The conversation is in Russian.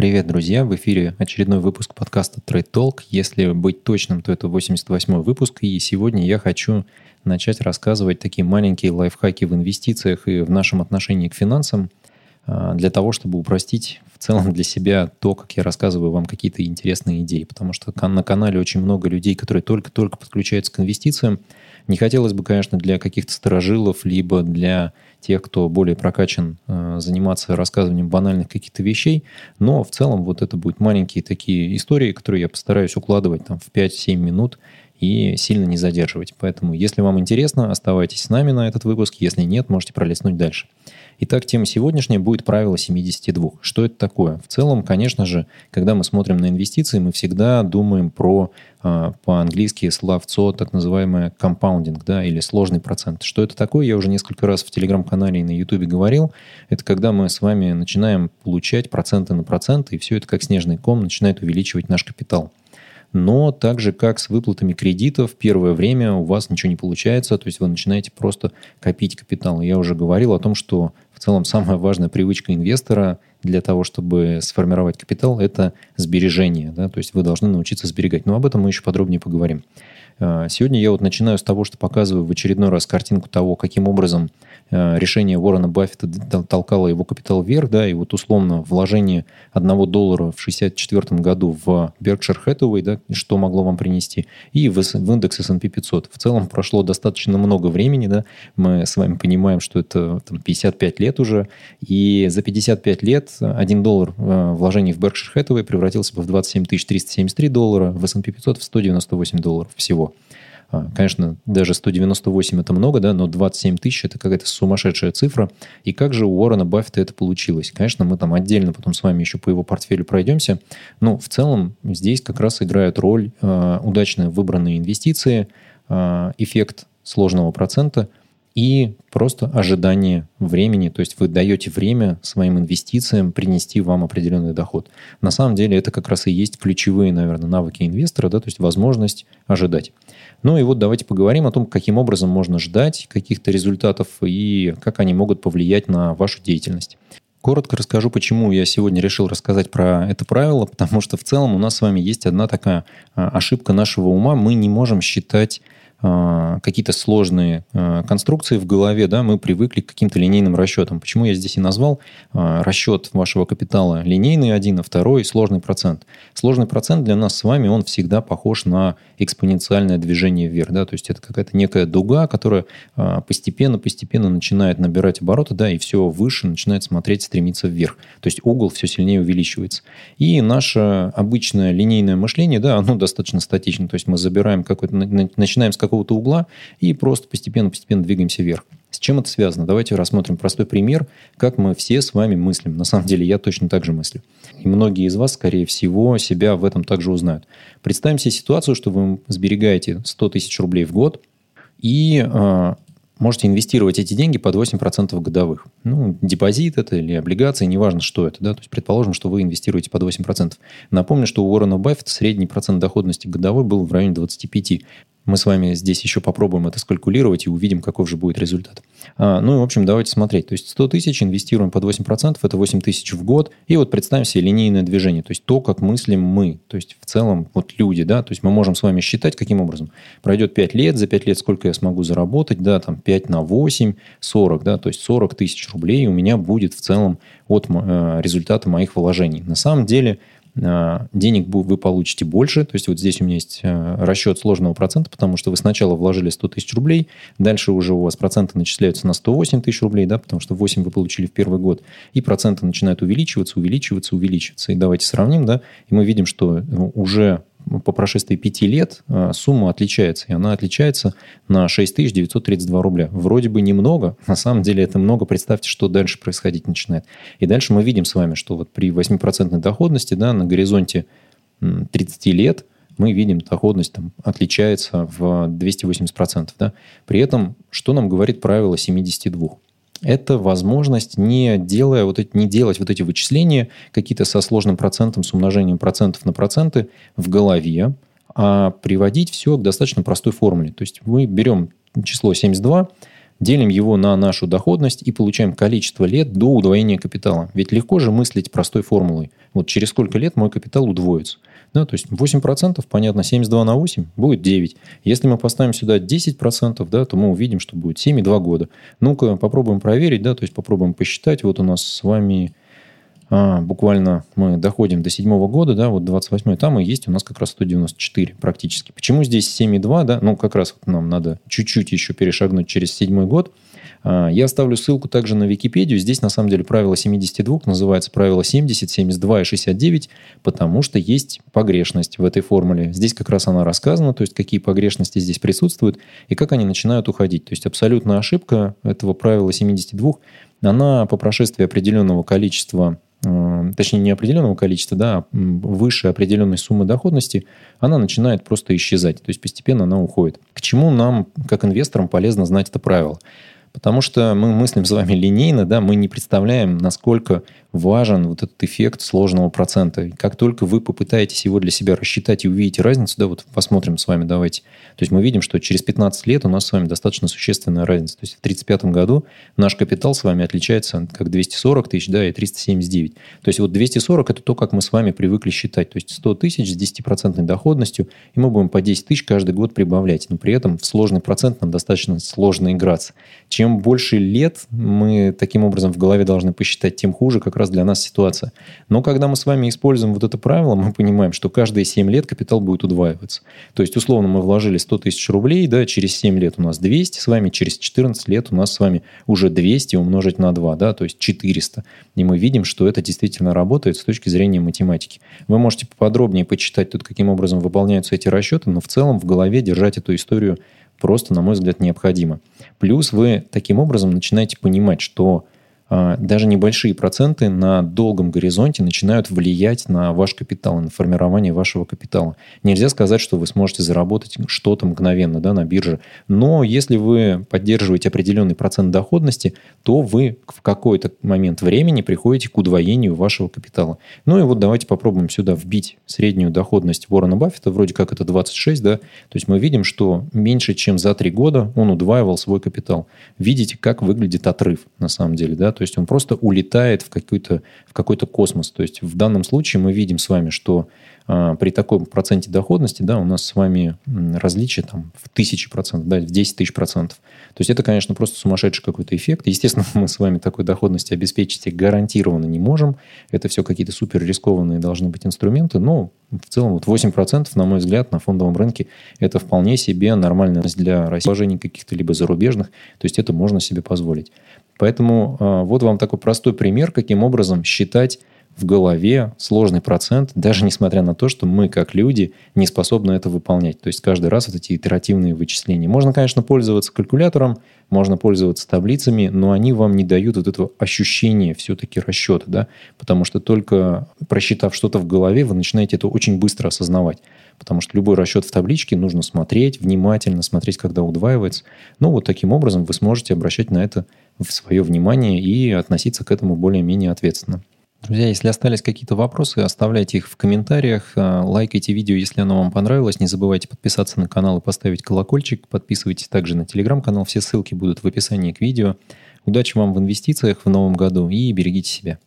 Привет, друзья! В эфире очередной выпуск подкаста Trade Talk. Если быть точным, то это 88 выпуск, и сегодня я хочу начать рассказывать такие маленькие лайфхаки в инвестициях и в нашем отношении к финансам а, для того, чтобы упростить в целом для себя то, как я рассказываю вам какие-то интересные идеи. Потому что на канале очень много людей, которые только-только подключаются к инвестициям. Не хотелось бы, конечно, для каких-то сторожилов, либо для тех, кто более прокачан, э, заниматься рассказыванием банальных каких-то вещей. Но в целом вот это будут маленькие такие истории, которые я постараюсь укладывать там, в 5-7 минут и сильно не задерживать. Поэтому, если вам интересно, оставайтесь с нами на этот выпуск. Если нет, можете пролистнуть дальше. Итак, тема сегодняшняя будет правило 72. Что это такое? В целом, конечно же, когда мы смотрим на инвестиции, мы всегда думаем про а, по-английски словцо, так называемое компаундинг, да, или сложный процент. Что это такое, я уже несколько раз в телеграм-канале и на ютубе говорил. Это когда мы с вами начинаем получать проценты на проценты, и все это как снежный ком начинает увеличивать наш капитал но так же, как с выплатами кредитов, первое время у вас ничего не получается, то есть вы начинаете просто копить капитал. Я уже говорил о том, что в целом самая важная привычка инвестора для того, чтобы сформировать капитал, это сбережение. Да? То есть вы должны научиться сберегать. Но об этом мы еще подробнее поговорим. А, сегодня я вот начинаю с того, что показываю в очередной раз картинку того, каким образом Э, решение Уоррена Баффета толкало его капитал вверх, да, и вот условно вложение одного доллара в 64 году в Berkshire Hathaway, да, что могло вам принести, и в, в индекс S&P 500. В целом прошло достаточно много времени, да, мы с вами понимаем, что это там, 55 лет уже, и за 55 лет 1 доллар э, вложений в Berkshire Hathaway превратился бы в 27 373 доллара, в S&P 500 в 198 долларов всего. А, конечно, даже 198 это много, да, но 27 тысяч это какая-то сумасшедшая цифра. И как же у Уоррена Баффета это получилось? Конечно, мы там отдельно потом с вами еще по его портфелю пройдемся. Но в целом здесь как раз играют роль э, удачно выбранные инвестиции, э, эффект сложного процента и просто ожидание времени. То есть вы даете время своим инвестициям принести вам определенный доход. На самом деле это как раз и есть ключевые, наверное, навыки инвестора, да, то есть возможность ожидать. Ну и вот давайте поговорим о том, каким образом можно ждать каких-то результатов и как они могут повлиять на вашу деятельность. Коротко расскажу, почему я сегодня решил рассказать про это правило, потому что в целом у нас с вами есть одна такая а, ошибка нашего ума. Мы не можем считать какие-то сложные а, конструкции в голове, да, мы привыкли к каким-то линейным расчетам. Почему я здесь и назвал а, расчет вашего капитала линейный один, а второй сложный процент. Сложный процент для нас с вами, он всегда похож на экспоненциальное движение вверх, да, то есть это какая-то некая дуга, которая постепенно-постепенно начинает набирать обороты, да, и все выше начинает смотреть, стремиться вверх. То есть угол все сильнее увеличивается. И наше обычное линейное мышление, да, оно достаточно статично, то есть мы забираем какой-то, начинаем с какого какого-то угла и просто постепенно-постепенно двигаемся вверх. С чем это связано? Давайте рассмотрим простой пример, как мы все с вами мыслим. На самом деле я точно так же мыслю. И многие из вас, скорее всего, себя в этом также узнают. Представим себе ситуацию, что вы сберегаете 100 тысяч рублей в год, и э, можете инвестировать эти деньги под 8% годовых. Ну, депозит это или облигации, неважно, что это. Да? То есть, предположим, что вы инвестируете под 8%. Напомню, что у Уоррена Баффета средний процент доходности годовой был в районе 25. Мы с вами здесь еще попробуем это скалькулировать и увидим, каков же будет результат. А, ну и, в общем, давайте смотреть. То есть 100 тысяч инвестируем под 8%, это 8 тысяч в год. И вот представим себе линейное движение, то есть то, как мыслим мы. То есть в целом вот люди, да, то есть мы можем с вами считать, каким образом. Пройдет 5 лет, за 5 лет сколько я смогу заработать, да, там 5 на 8, 40, да, то есть 40 тысяч рублей у меня будет в целом от э, результата моих вложений. На самом деле денег вы получите больше. То есть вот здесь у меня есть э, расчет сложного процента, потому что вы сначала вложили 100 тысяч рублей, дальше уже у вас проценты начисляются на 108 тысяч рублей, да, потому что 8 вы получили в первый год, и проценты начинают увеличиваться, увеличиваться, увеличиваться. И давайте сравним, да, и мы видим, что ну, уже по прошествии пяти лет а, сумма отличается. И она отличается на 6932 рубля. Вроде бы немного, на самом деле это много. Представьте, что дальше происходить начинает. И дальше мы видим с вами, что вот при 8% доходности да, на горизонте 30 лет мы видим, доходность там отличается в 280%. Да? При этом, что нам говорит правило 72? Это возможность, не, делая вот эти, не делать вот эти вычисления какие-то со сложным процентом, с умножением процентов на проценты в голове, а приводить все к достаточно простой формуле. То есть мы берем число 72, делим его на нашу доходность и получаем количество лет до удвоения капитала. Ведь легко же мыслить простой формулой. Вот через сколько лет мой капитал удвоится. Да, то есть 8%, понятно, 72 на 8 будет 9. Если мы поставим сюда 10%, да, то мы увидим, что будет 7,2 года. Ну-ка, попробуем проверить, да, то есть попробуем посчитать. Вот у нас с вами а, буквально мы доходим до седьмого года, да, вот 28 там и есть у нас как раз 194 практически. Почему здесь 7,2, да, ну, как раз вот нам надо чуть-чуть еще перешагнуть через седьмой год – а, я оставлю ссылку также на Википедию. Здесь, на самом деле, правило 72 называется правило 70, 72 и 69, потому что есть погрешность в этой формуле. Здесь как раз она рассказана, то есть какие погрешности здесь присутствуют и как они начинают уходить. То есть абсолютная ошибка этого правила 72, она по прошествии определенного количества э, точнее не определенного количества, да, а выше определенной суммы доходности, она начинает просто исчезать. То есть постепенно она уходит. К чему нам, как инвесторам, полезно знать это правило? Потому что мы мыслим с вами линейно, да, мы не представляем, насколько важен вот этот эффект сложного процента. Как только вы попытаетесь его для себя рассчитать и увидите разницу, да, вот посмотрим с вами, давайте. То есть мы видим, что через 15 лет у нас с вами достаточно существенная разница. То есть в 1935 году наш капитал с вами отличается как 240 тысяч, да, и 379. То есть вот 240 – это то, как мы с вами привыкли считать. То есть 100 тысяч с 10% доходностью, и мы будем по 10 тысяч каждый год прибавлять. Но при этом в сложный процент нам достаточно сложно играться. Чем больше лет мы таким образом в голове должны посчитать, тем хуже как раз для нас ситуация. Но когда мы с вами используем вот это правило, мы понимаем, что каждые 7 лет капитал будет удваиваться. То есть, условно, мы вложили 100 тысяч рублей, да, через 7 лет у нас 200 с вами, через 14 лет у нас с вами уже 200 умножить на 2, да, то есть 400. И мы видим, что это действительно работает с точки зрения математики. Вы можете поподробнее почитать тут, каким образом выполняются эти расчеты, но в целом в голове держать эту историю просто, на мой взгляд, необходимо. Плюс вы таким образом начинаете понимать, что даже небольшие проценты на долгом горизонте начинают влиять на ваш капитал, на формирование вашего капитала. Нельзя сказать, что вы сможете заработать что-то мгновенно да, на бирже, но если вы поддерживаете определенный процент доходности, то вы в какой-то момент времени приходите к удвоению вашего капитала. Ну и вот давайте попробуем сюда вбить среднюю доходность Уоррена Баффета, вроде как это 26, да, то есть мы видим, что меньше чем за три года он удваивал свой капитал. Видите, как выглядит отрыв на самом деле, да, то есть он просто улетает в какой-то в какой-то космос. То есть в данном случае мы видим с вами, что а, при таком проценте доходности, да, у нас с вами различие там в тысячи процентов, да, в 10 тысяч процентов. То есть это, конечно, просто сумасшедший какой-то эффект. Естественно, мы с вами такой доходности обеспечить гарантированно не можем. Это все какие-то супер рискованные должны быть инструменты, но в целом вот 8%, на мой взгляд, на фондовом рынке это вполне себе нормальность для России, каких-то либо зарубежных. То есть это можно себе позволить. Поэтому э, вот вам такой простой пример, каким образом считать в голове сложный процент, даже несмотря на то, что мы, как люди, не способны это выполнять. То есть каждый раз вот эти итеративные вычисления. Можно, конечно, пользоваться калькулятором, можно пользоваться таблицами, но они вам не дают вот этого ощущения все-таки расчета, да? потому что только просчитав что-то в голове, вы начинаете это очень быстро осознавать. Потому что любой расчет в табличке нужно смотреть, внимательно смотреть, когда удваивается. Ну, вот таким образом вы сможете обращать на это в свое внимание и относиться к этому более-менее ответственно. Друзья, если остались какие-то вопросы, оставляйте их в комментариях, а, лайкайте видео, если оно вам понравилось, не забывайте подписаться на канал и поставить колокольчик, подписывайтесь также на телеграм-канал, все ссылки будут в описании к видео. Удачи вам в инвестициях в новом году и берегите себя.